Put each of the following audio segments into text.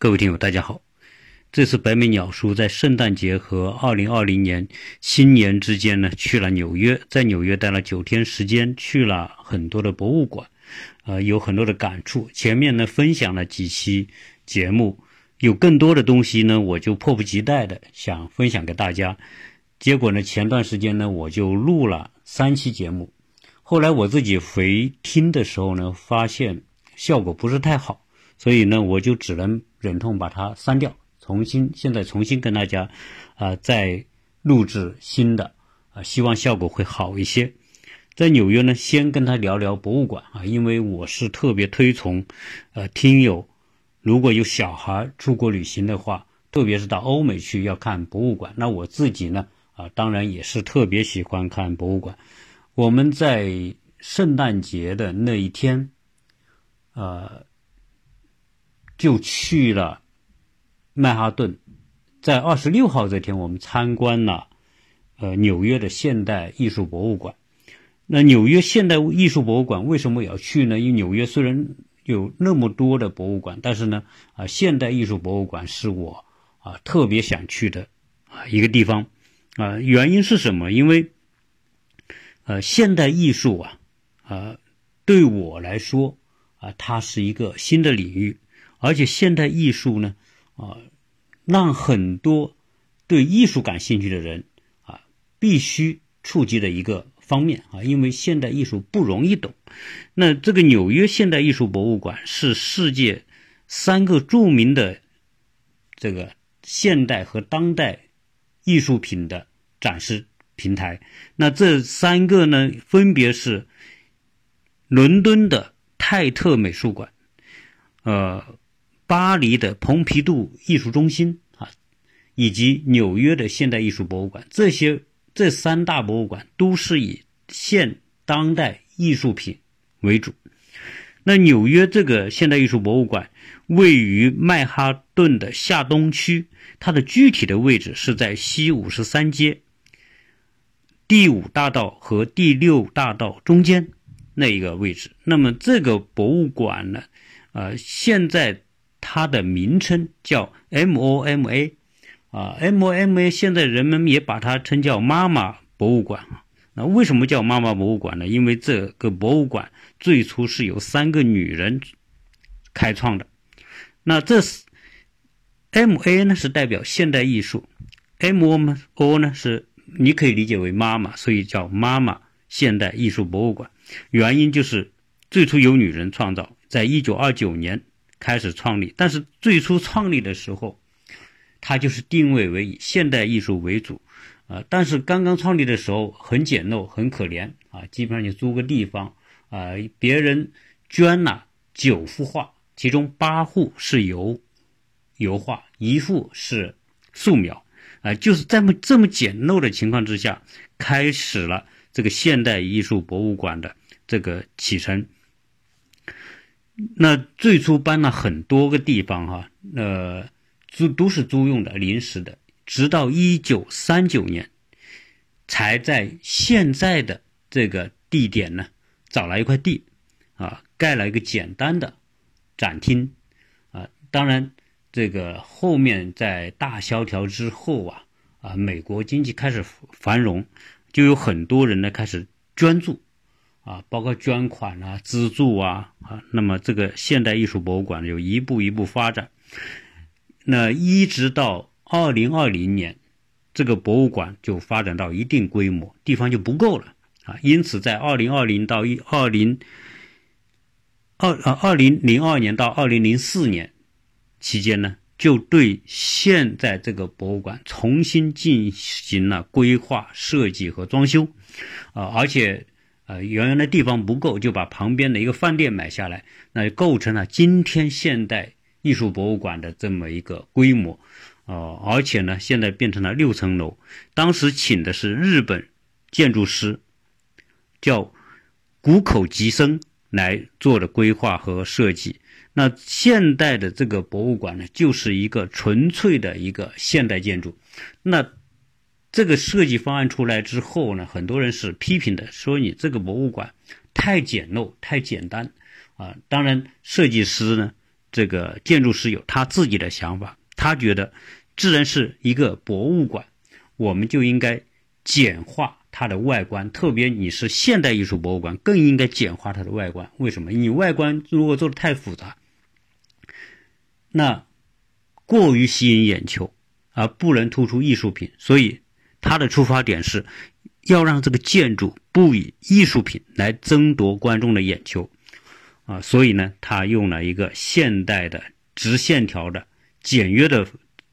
各位听友，大家好。这次白眉鸟叔在圣诞节和二零二零年新年之间呢，去了纽约，在纽约待了九天时间，去了很多的博物馆，呃，有很多的感触。前面呢分享了几期节目，有更多的东西呢，我就迫不及待的想分享给大家。结果呢，前段时间呢，我就录了三期节目，后来我自己回听的时候呢，发现效果不是太好。所以呢，我就只能忍痛把它删掉，重新现在重新跟大家，啊，再录制新的，啊，希望效果会好一些。在纽约呢，先跟他聊聊博物馆啊，因为我是特别推崇，呃，听友如果有小孩出国旅行的话，特别是到欧美去要看博物馆，那我自己呢，啊，当然也是特别喜欢看博物馆。我们在圣诞节的那一天，呃。就去了曼哈顿，在二十六号这天，我们参观了呃纽约的现代艺术博物馆。那纽约现代艺术博物馆为什么要去呢？因为纽约虽然有那么多的博物馆，但是呢，啊，现代艺术博物馆是我啊特别想去的啊一个地方啊。原因是什么？因为呃，现代艺术啊啊，对我来说啊，它是一个新的领域。而且现代艺术呢，啊，让很多对艺术感兴趣的人啊，必须触及的一个方面啊，因为现代艺术不容易懂。那这个纽约现代艺术博物馆是世界三个著名的这个现代和当代艺术品的展示平台。那这三个呢，分别是伦敦的泰特美术馆，呃。巴黎的蓬皮杜艺术中心啊，以及纽约的现代艺术博物馆，这些这三大博物馆都是以现当代艺术品为主。那纽约这个现代艺术博物馆位于曼哈顿的下东区，它的具体的位置是在西五十三街第五大道和第六大道中间那一个位置。那么这个博物馆呢，呃，现在。它的名称叫 MOMA，啊，MOMA 现在人们也把它称叫妈妈博物馆。那为什么叫妈妈博物馆呢？因为这个博物馆最初是由三个女人开创的。那这是 MA 呢是代表现代艺术，MO 呢是你可以理解为妈妈，所以叫妈妈现代艺术博物馆。原因就是最初由女人创造，在一九二九年。开始创立，但是最初创立的时候，它就是定位为以现代艺术为主，啊，但是刚刚创立的时候很简陋，很可怜啊，基本上就租个地方啊，别人捐了九幅画，其中八幅是油油画，一幅是素描，啊，就是这么这么简陋的情况之下，开始了这个现代艺术博物馆的这个启程。那最初搬了很多个地方哈，呃，租都是租用的临时的，直到一九三九年，才在现在的这个地点呢找了一块地，啊，盖了一个简单的展厅，啊，当然这个后面在大萧条之后啊，啊，美国经济开始繁荣，就有很多人呢开始捐助。啊，包括捐款啊、资助啊，啊，那么这个现代艺术博物馆有一步一步发展，那一直到二零二零年，这个博物馆就发展到一定规模，地方就不够了啊，因此在二零二零到一二零二啊二零零二年到二零零四年期间呢，就对现在这个博物馆重新进行了规划设计和装修，啊，而且。呃，原来的地方不够，就把旁边的一个饭店买下来，那就构成了今天现代艺术博物馆的这么一个规模，哦，而且呢，现在变成了六层楼。当时请的是日本建筑师，叫谷口吉生来做的规划和设计。那现代的这个博物馆呢，就是一个纯粹的一个现代建筑。那这个设计方案出来之后呢，很多人是批评的，说你这个博物馆太简陋、太简单啊。当然，设计师呢，这个建筑师有他自己的想法，他觉得，既然是一个博物馆，我们就应该简化它的外观，特别你是现代艺术博物馆，更应该简化它的外观。为什么？你外观如果做的太复杂，那过于吸引眼球，而不能突出艺术品，所以他的出发点是。要让这个建筑不以艺术品来争夺观众的眼球，啊，所以呢，他用了一个现代的直线条的简约的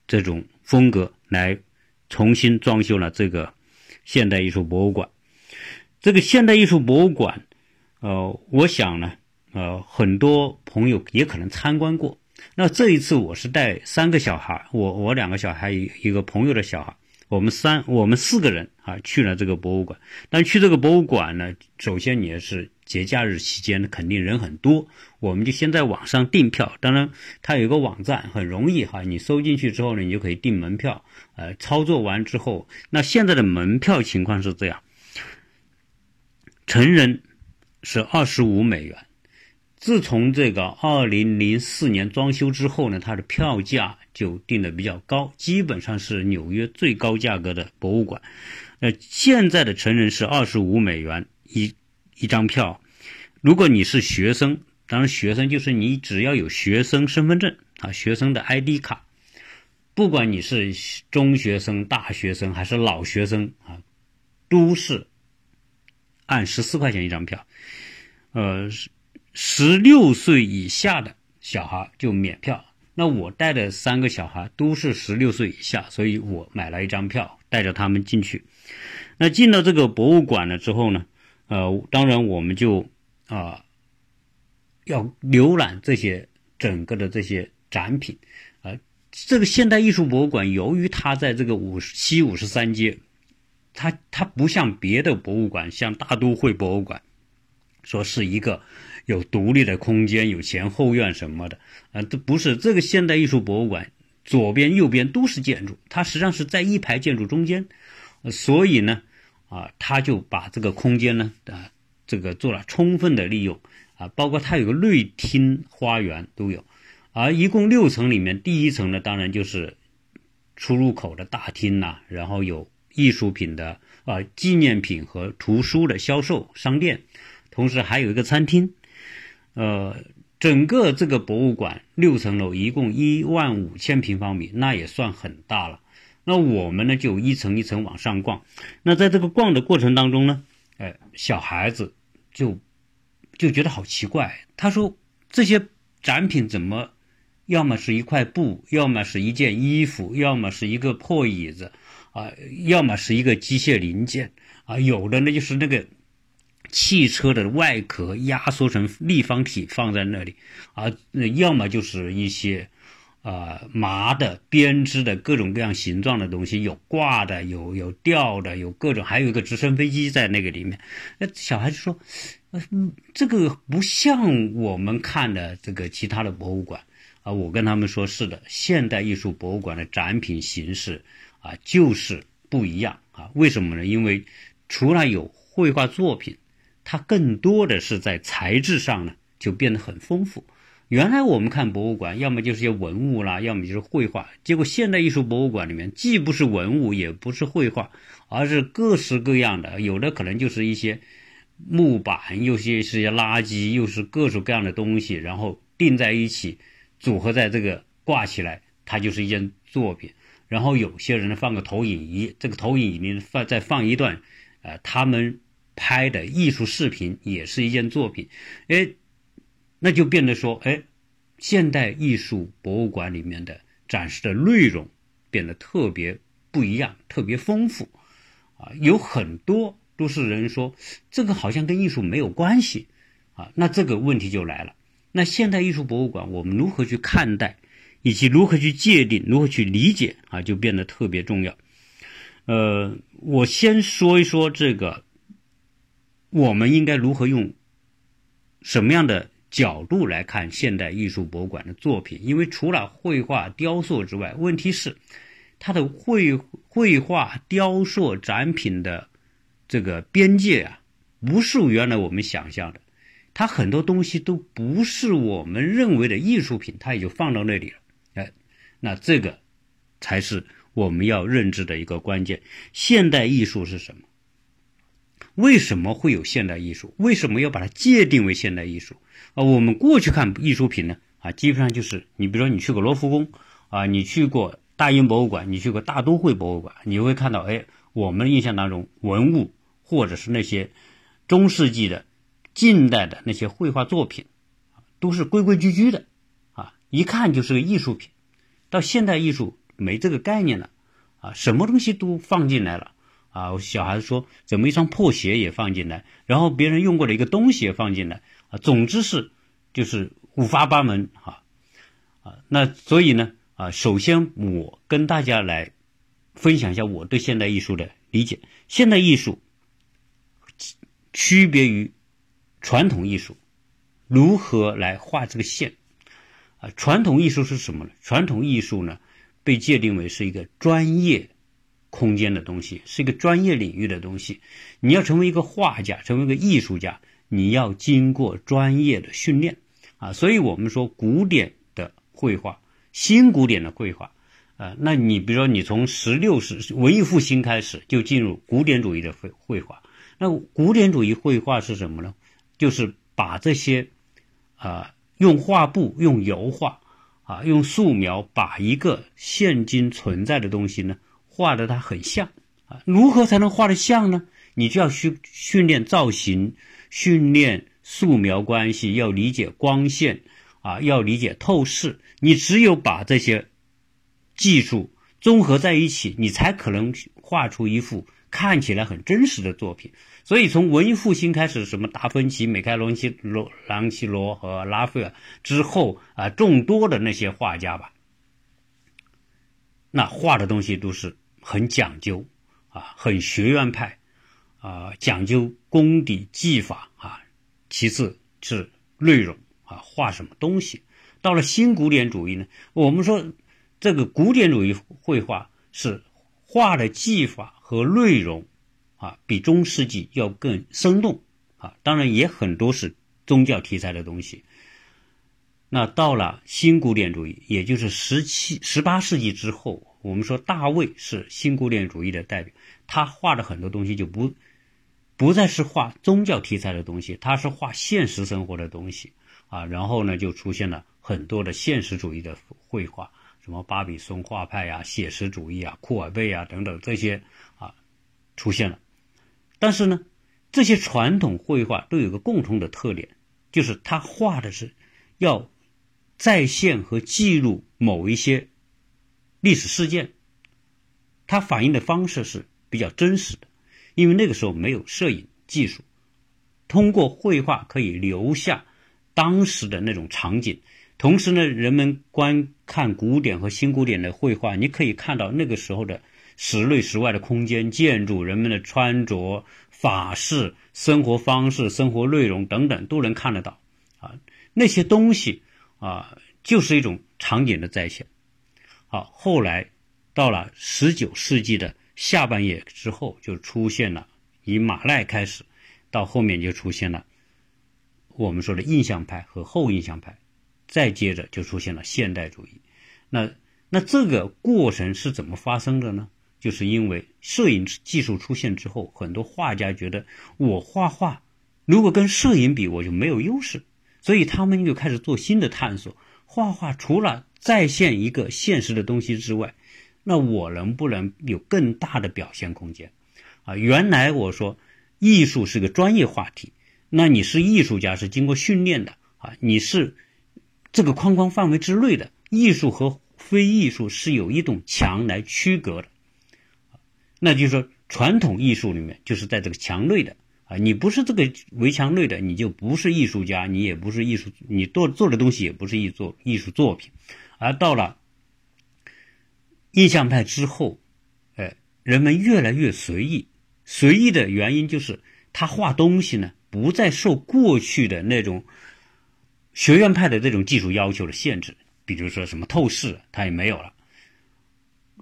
这种风格来重新装修了这个现代艺术博物馆。这个现代艺术博物馆，呃，我想呢，呃，很多朋友也可能参观过。那这一次我是带三个小孩，我我两个小孩一一个朋友的小孩。我们三，我们四个人啊去了这个博物馆。但去这个博物馆呢，首先你也是节假日期间，肯定人很多。我们就先在网上订票。当然，它有一个网站，很容易哈。你搜进去之后呢，你就可以订门票。呃，操作完之后，那现在的门票情况是这样：成人是二十五美元。自从这个二零零四年装修之后呢，它的票价就定的比较高，基本上是纽约最高价格的博物馆。呃，现在的成人是二十五美元一一张票，如果你是学生，当然学生就是你只要有学生身份证啊，学生的 ID 卡，不管你是中学生、大学生还是老学生啊，都是按十四块钱一张票，呃。十六岁以下的小孩就免票。那我带的三个小孩都是十六岁以下，所以我买了一张票，带着他们进去。那进到这个博物馆了之后呢，呃，当然我们就啊要浏览这些整个的这些展品。啊，这个现代艺术博物馆由于它在这个五西五十三街，它它不像别的博物馆，像大都会博物馆，说是一个。有独立的空间，有前后院什么的，啊，这不是这个现代艺术博物馆，左边右边都是建筑，它实际上是在一排建筑中间，所以呢，啊，他就把这个空间呢，啊，这个做了充分的利用，啊，包括它有个内厅、花园都有，而一共六层里面，第一层呢，当然就是出入口的大厅呐，然后有艺术品的啊纪念品和图书的销售商店，同时还有一个餐厅。呃，整个这个博物馆六层楼，一共一万五千平方米，那也算很大了。那我们呢，就一层一层往上逛。那在这个逛的过程当中呢，哎，小孩子就就觉得好奇怪。他说：“这些展品怎么，要么是一块布，要么是一件衣服，要么是一个破椅子，啊，要么是一个机械零件，啊，有的呢就是那个。”汽车的外壳压缩成立方体放在那里，啊，要么就是一些，啊麻的编织的各种各样形状的东西，有挂的，有有吊的，有各种，还有一个直升飞机在那个里面。那小孩子说，嗯，这个不像我们看的这个其他的博物馆啊。我跟他们说，是的，现代艺术博物馆的展品形式啊就是不一样啊。为什么呢？因为除了有绘画作品。它更多的是在材质上呢，就变得很丰富。原来我们看博物馆，要么就是些文物啦，要么就是绘画。结果现代艺术博物馆里面，既不是文物，也不是绘画，而是各式各样的。有的可能就是一些木板，有些是些垃圾，又是各种各样的东西，然后钉在一起，组合在这个挂起来，它就是一件作品。然后有些人呢放个投影仪，这个投影仪里面放再放一段，呃，他们。拍的艺术视频也是一件作品，哎，那就变得说，哎，现代艺术博物馆里面的展示的内容变得特别不一样，特别丰富，啊，有很多都是人说这个好像跟艺术没有关系，啊，那这个问题就来了，那现代艺术博物馆我们如何去看待，以及如何去界定，如何去理解啊，就变得特别重要。呃，我先说一说这个。我们应该如何用什么样的角度来看现代艺术博物馆的作品？因为除了绘画、雕塑之外，问题是它的绘绘画、雕塑展品的这个边界啊，不是原来我们想象的。它很多东西都不是我们认为的艺术品，它也就放到那里了。哎，那这个才是我们要认知的一个关键。现代艺术是什么？为什么会有现代艺术？为什么要把它界定为现代艺术？啊，我们过去看艺术品呢，啊，基本上就是你比如说你去过罗浮宫，啊，你去过大英博物馆，你去过大都会博物馆，你会看到，哎，我们印象当中文物或者是那些中世纪的、近代的那些绘画作品，都是规规矩矩的，啊，一看就是个艺术品。到现代艺术没这个概念了，啊，什么东西都放进来了。啊，小孩子说怎么一双破鞋也放进来，然后别人用过的一个东西也放进来啊，总之是就是五花八门哈啊。那所以呢啊，首先我跟大家来分享一下我对现代艺术的理解。现代艺术区别于传统艺术，如何来画这个线啊？传统艺术是什么呢？传统艺术呢被界定为是一个专业。空间的东西是一个专业领域的东西，你要成为一个画家，成为一个艺术家，你要经过专业的训练啊。所以我们说古典的绘画，新古典的绘画，啊，那你比如说你从十六世文艺复兴开始就进入古典主义的绘绘画，那古典主义绘画是什么呢？就是把这些啊用画布、用油画啊、用素描，把一个现今存在的东西呢。画的它很像啊，如何才能画得像呢？你就要训训练造型，训练素描关系，要理解光线啊，要理解透视。你只有把这些技术综合在一起，你才可能画出一幅看起来很真实的作品。所以从文艺复兴开始，什么达芬奇、米开朗基罗、朗基罗和拉斐尔之后啊，众多的那些画家吧，那画的东西都是。很讲究，啊，很学院派，啊，讲究功底技法啊。其次是内容啊，画什么东西。到了新古典主义呢，我们说这个古典主义绘画是画的技法和内容啊，比中世纪要更生动啊。当然也很多是宗教题材的东西。那到了新古典主义，也就是十七、十八世纪之后。我们说大卫是新古典主义的代表，他画的很多东西就不不再是画宗教题材的东西，他是画现实生活的东西啊。然后呢，就出现了很多的现实主义的绘画，什么巴比松画派呀、写实主义啊、库尔贝啊等等这些啊出现了。但是呢，这些传统绘画都有个共同的特点，就是他画的是要再现和记录某一些。历史事件，它反映的方式是比较真实的，因为那个时候没有摄影技术，通过绘画可以留下当时的那种场景。同时呢，人们观看古典和新古典的绘画，你可以看到那个时候的室内、室外的空间、建筑、人们的穿着、法式生活方式、生活内容等等都能看得到。啊，那些东西啊，就是一种场景的再现。好，后来到了十九世纪的下半叶之后，就出现了以马奈开始，到后面就出现了我们说的印象派和后印象派，再接着就出现了现代主义。那那这个过程是怎么发生的呢？就是因为摄影技术出现之后，很多画家觉得我画画如果跟摄影比，我就没有优势，所以他们就开始做新的探索。画画除了再现一个现实的东西之外，那我能不能有更大的表现空间？啊，原来我说艺术是个专业话题，那你是艺术家是经过训练的啊，你是这个框框范围之内的艺术和非艺术是有一种墙来区隔的，那就是说传统艺术里面就是在这个墙内的。啊，你不是这个围墙内的，你就不是艺术家，你也不是艺术，你做做的东西也不是艺作艺术作品。而到了印象派之后，哎，人们越来越随意，随意的原因就是他画东西呢，不再受过去的那种学院派的这种技术要求的限制，比如说什么透视，他也没有了，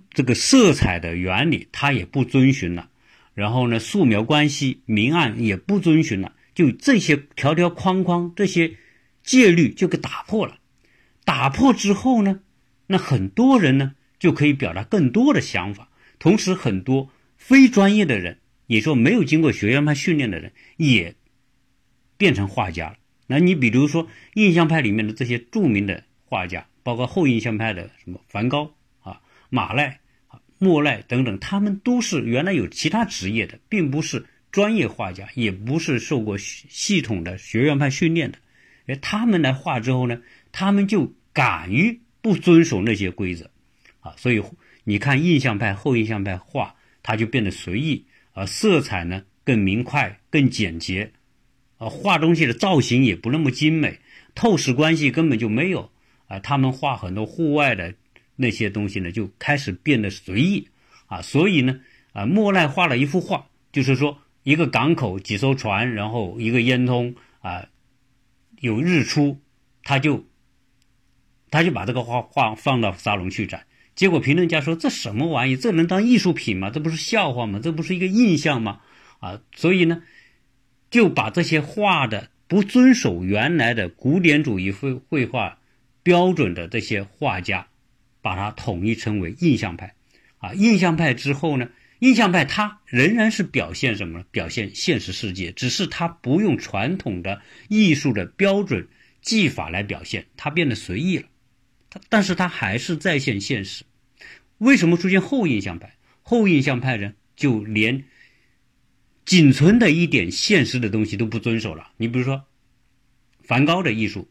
这个色彩的原理他也不遵循了。然后呢，素描关系明暗也不遵循了，就这些条条框框、这些戒律就给打破了。打破之后呢，那很多人呢就可以表达更多的想法。同时，很多非专业的人，也说没有经过学院派训练的人，也变成画家了。那你比如说印象派里面的这些著名的画家，包括后印象派的什么梵高啊、马奈、莫奈等等，他们都是原来有其他职业的，并不是专业画家，也不是受过系统的学院派训练的。而，他们来画之后呢，他们就敢于不遵守那些规则啊，所以你看印象派、后印象派画，它就变得随意，而色彩呢更明快、更简洁。啊画东西的造型也不那么精美，透视关系根本就没有啊。他们画很多户外的那些东西呢，就开始变得随意啊。所以呢，啊，莫奈画了一幅画，就是说一个港口几艘船，然后一个烟囱啊，有日出，他就他就把这个画画放到沙龙去展。结果评论家说：“这什么玩意？这能当艺术品吗？这不是笑话吗？这不是一个印象吗？”啊，所以呢。就把这些画的不遵守原来的古典主义绘绘画标准的这些画家，把它统一称为印象派。啊，印象派之后呢，印象派它仍然是表现什么呢？表现现实世界，只是它不用传统的艺术的标准技法来表现，它变得随意了。它，但是他还是再现现实。为什么出现后印象派？后印象派人就连。仅存的一点现实的东西都不遵守了。你比如说，梵高的艺术，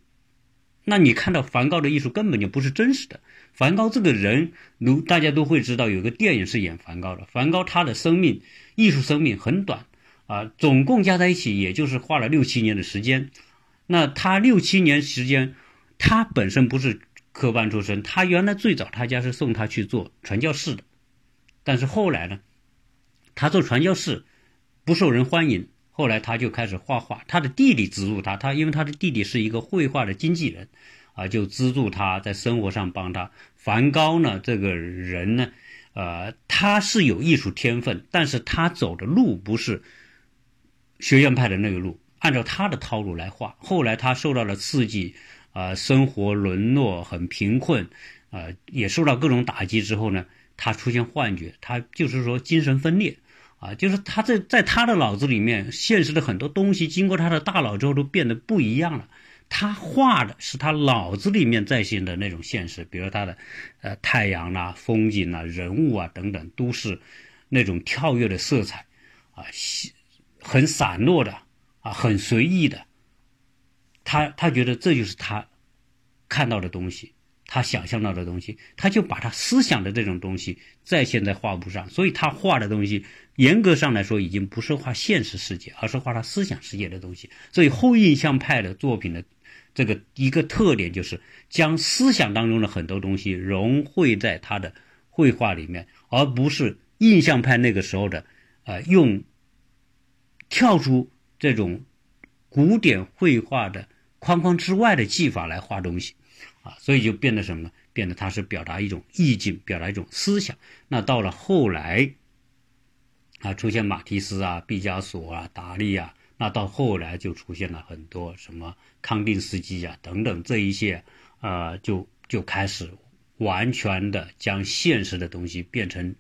那你看到梵高的艺术根本就不是真实的。梵高这个人，如大家都会知道，有个电影是演梵高的。梵高他的生命，艺术生命很短啊，总共加在一起也就是花了六七年的时间。那他六七年时间，他本身不是科班出身，他原来最早他家是送他去做传教士的，但是后来呢，他做传教士。不受人欢迎，后来他就开始画画。他的弟弟资助他，他因为他的弟弟是一个绘画的经纪人，啊，就资助他在生活上帮他。梵高呢，这个人呢，呃，他是有艺术天分，但是他走的路不是学院派的那个路，按照他的套路来画。后来他受到了刺激，啊，生活沦落，很贫困，啊，也受到各种打击之后呢，他出现幻觉，他就是说精神分裂。啊，就是他在在他的脑子里面，现实的很多东西经过他的大脑之后都变得不一样了。他画的是他脑子里面在线的那种现实，比如他的，呃，太阳啊、风景啊、人物啊等等，都是那种跳跃的色彩，啊，很散落的，啊，很随意的。他他觉得这就是他看到的东西。他想象到的东西，他就把他思想的这种东西再现在画布上，所以他画的东西严格上来说已经不是画现实世界，而是画他思想世界的东西。所以后印象派的作品的这个一个特点就是将思想当中的很多东西融汇在他的绘画里面，而不是印象派那个时候的呃用跳出这种古典绘画的框框之外的技法来画东西。啊，所以就变得什么呢？变得它是表达一种意境，表达一种思想。那到了后来，啊，出现马蒂斯啊、毕加索啊、达利啊，那到后来就出现了很多什么康定斯基啊等等这一些，呃，就就开始完全的将现实的东西变成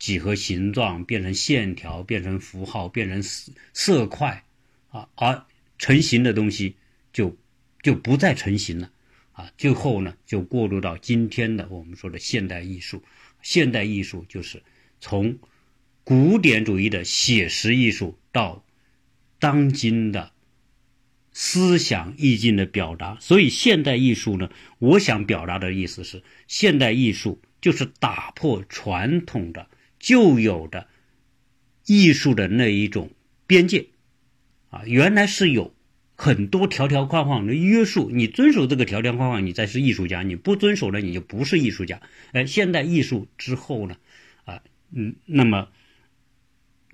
几何形状，变成线条，变成符号，变成色色块，啊，而成型的东西就就不再成型了。啊，最后呢，就过渡到今天的我们说的现代艺术。现代艺术就是从古典主义的写实艺术到当今的思想意境的表达。所以，现代艺术呢，我想表达的意思是，现代艺术就是打破传统的旧有的艺术的那一种边界。啊，原来是有。很多条条框框的约束，你遵守这个条条框框，你才是艺术家；你不遵守呢，你就不是艺术家。哎，现代艺术之后呢，啊，嗯，那么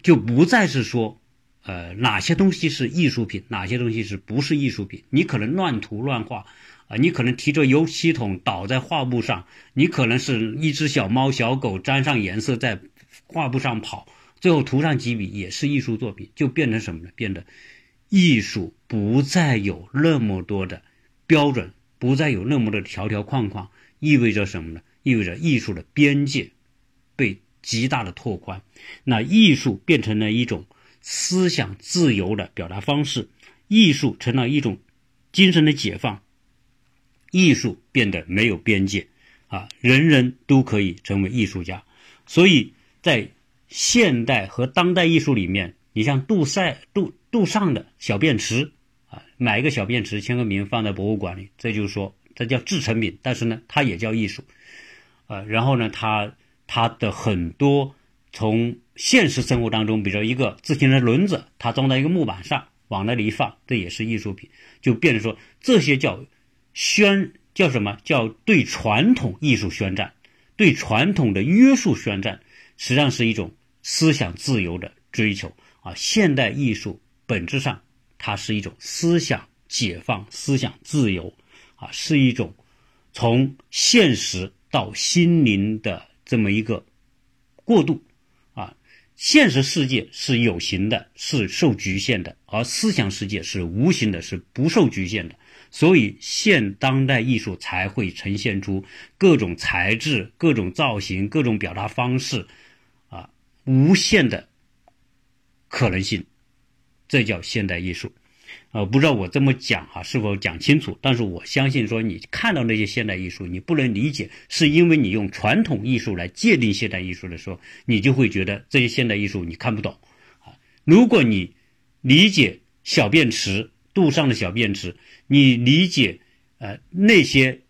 就不再是说，呃，哪些东西是艺术品，哪些东西是不是艺术品？你可能乱涂乱画，啊，你可能提着油漆桶倒在画布上，你可能是一只小猫小狗沾上颜色在画布上跑，最后涂上几笔也是艺术作品，就变成什么呢？变得。艺术不再有那么多的标准，不再有那么多的条条框框，意味着什么呢？意味着艺术的边界被极大的拓宽，那艺术变成了一种思想自由的表达方式，艺术成了一种精神的解放，艺术变得没有边界，啊，人人都可以成为艺术家，所以在现代和当代艺术里面。你像杜塞、杜杜尚的小便池啊，买一个小便池，签个名，放在博物馆里，这就是说，这叫制成品，但是呢，它也叫艺术，啊，然后呢，它它的很多从现实生活当中，比如说一个自行车轮子，它装在一个木板上，往那里一放，这也是艺术品，就变成说这些叫宣叫什么叫对传统艺术宣战，对传统的约束宣战，实际上是一种思想自由的追求。啊，现代艺术本质上它是一种思想解放、思想自由，啊，是一种从现实到心灵的这么一个过渡。啊，现实世界是有形的，是受局限的，而思想世界是无形的，是不受局限的。所以，现当代艺术才会呈现出各种材质、各种造型、各种表达方式，啊，无限的。可能性，这叫现代艺术，呃，不知道我这么讲哈是否讲清楚？但是我相信说，你看到那些现代艺术，你不能理解，是因为你用传统艺术来界定现代艺术的时候，你就会觉得这些现代艺术你看不懂啊。如果你理解小便池，杜尚的小便池，你理解呃那些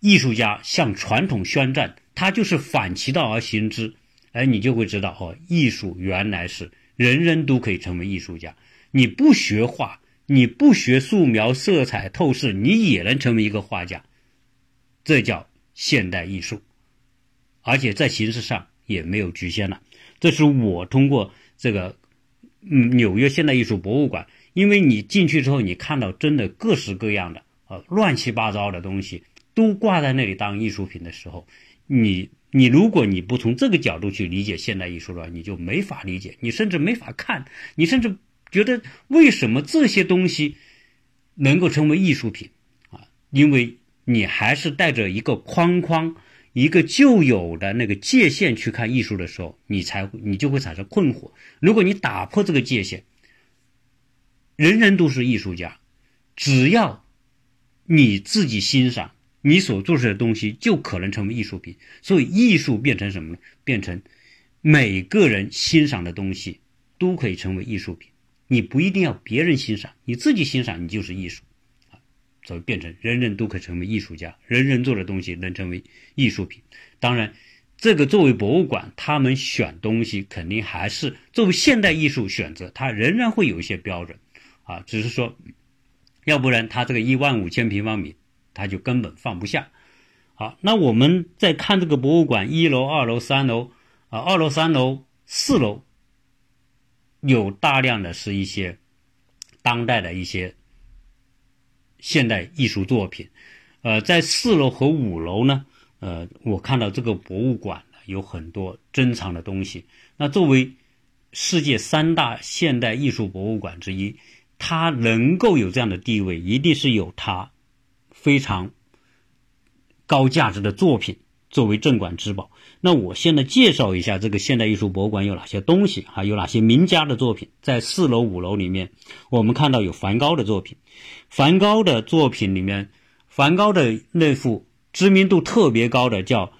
艺术家向传统宣战，他就是反其道而行之，哎，你就会知道哦，艺术原来是。人人都可以成为艺术家。你不学画，你不学素描、色彩、透视，你也能成为一个画家。这叫现代艺术，而且在形式上也没有局限了。这是我通过这个嗯纽约现代艺术博物馆，因为你进去之后，你看到真的各式各样的呃乱七八糟的东西都挂在那里当艺术品的时候，你。你如果你不从这个角度去理解现代艺术的话，你就没法理解，你甚至没法看，你甚至觉得为什么这些东西能够成为艺术品啊？因为你还是带着一个框框、一个旧有的那个界限去看艺术的时候，你才会你就会产生困惑。如果你打破这个界限，人人都是艺术家，只要你自己欣赏。你所做出的东西就可能成为艺术品，所以艺术变成什么呢？变成每个人欣赏的东西都可以成为艺术品。你不一定要别人欣赏，你自己欣赏，你就是艺术啊。所以变成人人都可以成为艺术家，人人做的东西能成为艺术品。当然，这个作为博物馆，他们选东西肯定还是作为现代艺术选择，它仍然会有一些标准啊。只是说，要不然它这个一万五千平方米。他就根本放不下。好，那我们再看这个博物馆，一楼、二楼、三楼啊，二楼、三楼、四楼有大量的是一些当代的一些现代艺术作品。呃，在四楼和五楼呢，呃，我看到这个博物馆有很多珍藏的东西。那作为世界三大现代艺术博物馆之一，它能够有这样的地位，一定是有它。非常高价值的作品作为镇馆之宝。那我现在介绍一下这个现代艺术博物馆有哪些东西啊？有哪些名家的作品？在四楼、五楼里面，我们看到有梵高的作品。梵高的作品里面，梵高的那幅知名度特别高的叫《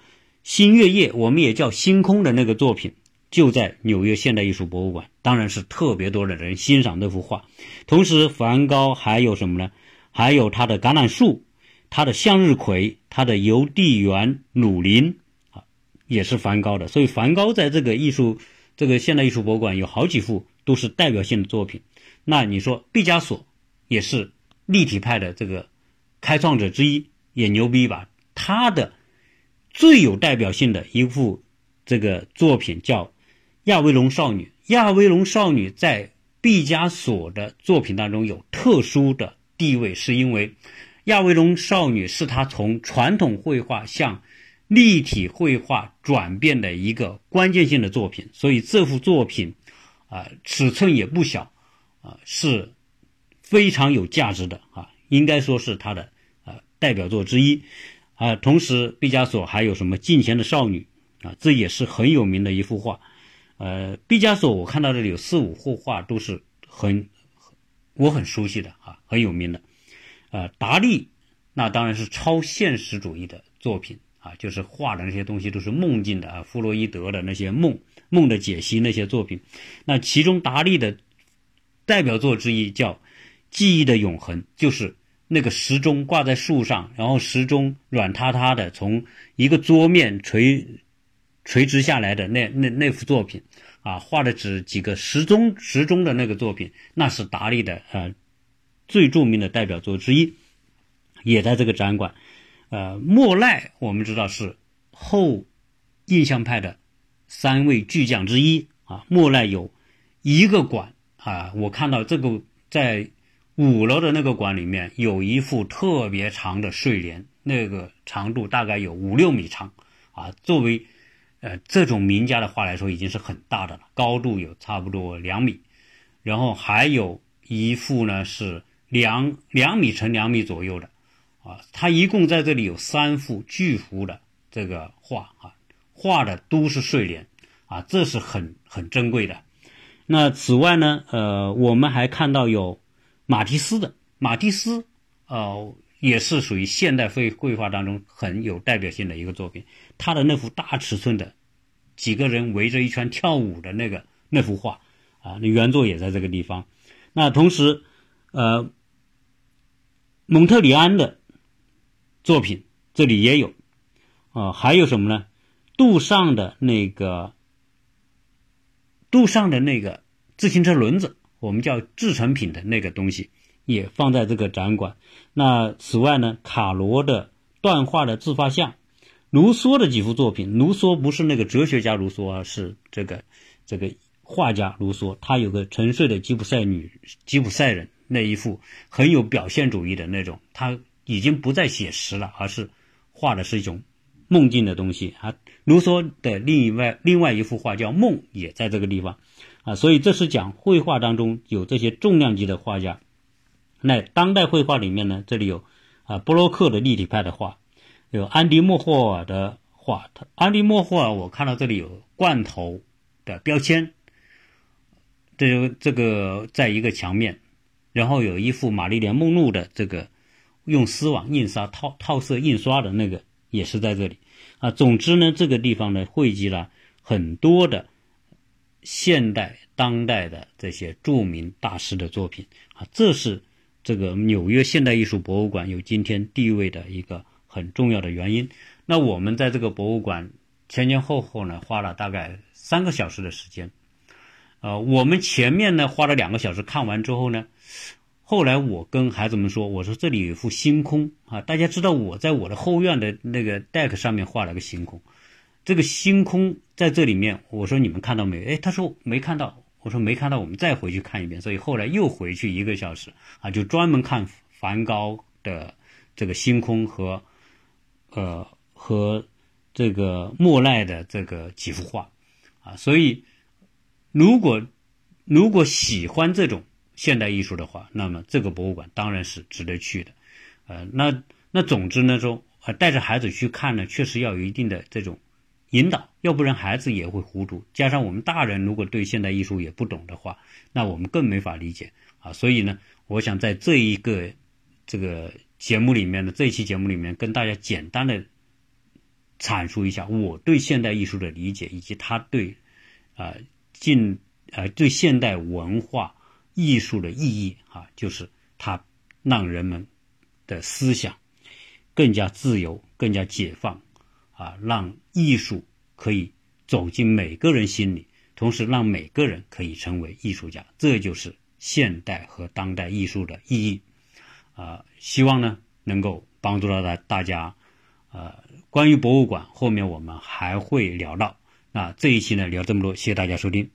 星月夜》，我们也叫《星空》的那个作品，就在纽约现代艺术博物馆。当然是特别多的人欣赏那幅画。同时，梵高还有什么呢？还有他的橄榄树。他的向日葵，他的邮递员鲁林啊，也是梵高的。所以梵高在这个艺术，这个现代艺术博物馆有好几幅都是代表性的作品。那你说毕加索也是立体派的这个开创者之一，也牛逼吧？他的最有代表性的一幅这个作品叫《亚威隆少女》。亚威隆少女在毕加索的作品当中有特殊的地位，是因为。亚维隆少女是他从传统绘画向立体绘画转变的一个关键性的作品，所以这幅作品啊尺寸也不小啊，是非常有价值的啊，应该说是他的呃代表作之一啊。同时，毕加索还有什么《镜前的少女》啊，这也是很有名的一幅画。呃，毕加索我看到这里有四五幅画都是很我很熟悉的啊，很有名的。呃，达利那当然是超现实主义的作品啊，就是画的那些东西都是梦境的啊，弗洛伊德的那些梦梦的解析那些作品。那其中达利的代表作之一叫《记忆的永恒》，就是那个时钟挂在树上，然后时钟软塌塌的从一个桌面垂垂直下来的那那那幅作品啊，画的只几个时钟时钟的那个作品，那是达利的呃。最著名的代表作之一，也在这个展馆。呃，莫奈我们知道是后印象派的三位巨匠之一啊。莫奈有一个馆啊，我看到这个在五楼的那个馆里面有一幅特别长的睡莲，那个长度大概有五六米长啊。作为呃这种名家的画来说，已经是很大的了，高度有差不多两米。然后还有一幅呢是。两两米乘两米左右的，啊，他一共在这里有三幅巨幅的这个画啊，画的都是睡莲，啊，这是很很珍贵的。那此外呢，呃，我们还看到有马蒂斯的，马蒂斯，呃，也是属于现代绘绘画当中很有代表性的一个作品。他的那幅大尺寸的几个人围着一圈跳舞的那个那幅画，啊，那原作也在这个地方。那同时，呃。蒙特里安的作品这里也有，啊，还有什么呢？杜尚的那个，杜尚的那个自行车轮子，我们叫制成品的那个东西，也放在这个展馆。那此外呢，卡罗的断画的自发像，卢梭的几幅作品。卢梭不是那个哲学家卢梭啊，是这个这个画家卢梭。他有个沉睡的吉普赛女，吉普赛人。那一幅很有表现主义的那种，他已经不再写实了，而是画的是一种梦境的东西啊。卢梭的另外另外一幅画叫《梦》，也在这个地方啊。所以这是讲绘画当中有这些重量级的画家。那当代绘画里面呢，这里有啊布洛克的立体派的画，有安迪莫霍尔的画。安迪莫霍尔，我看到这里有罐头的标签，这这个在一个墙面。然后有一幅玛丽莲梦露的这个用丝网印刷套套色印刷的那个也是在这里啊。总之呢，这个地方呢汇集了很多的现代当代的这些著名大师的作品啊。这是这个纽约现代艺术博物馆有今天地位的一个很重要的原因。那我们在这个博物馆前前后后呢花了大概三个小时的时间。呃，我们前面呢花了两个小时看完之后呢。后来我跟孩子们说：“我说这里有一幅星空啊，大家知道我在我的后院的那个 deck 上面画了个星空，这个星空在这里面，我说你们看到没有？哎，他说没看到。我说没看到，我们再回去看一遍。所以后来又回去一个小时啊，就专门看梵高的这个星空和呃和这个莫奈的这个几幅画啊。所以如果如果喜欢这种。现代艺术的话，那么这个博物馆当然是值得去的，呃，那那总之呢，说呃带着孩子去看呢，确实要有一定的这种引导，要不然孩子也会糊涂。加上我们大人如果对现代艺术也不懂的话，那我们更没法理解啊。所以呢，我想在这一个这个节目里面的这一期节目里面，跟大家简单的阐述一下我对现代艺术的理解，以及他对啊近呃对现代文化。艺术的意义啊，就是它让人们的思想更加自由、更加解放啊，让艺术可以走进每个人心里，同时让每个人可以成为艺术家。这就是现代和当代艺术的意义啊！希望呢能够帮助到大大家。呃，关于博物馆，后面我们还会聊到。那这一期呢聊这么多，谢谢大家收听。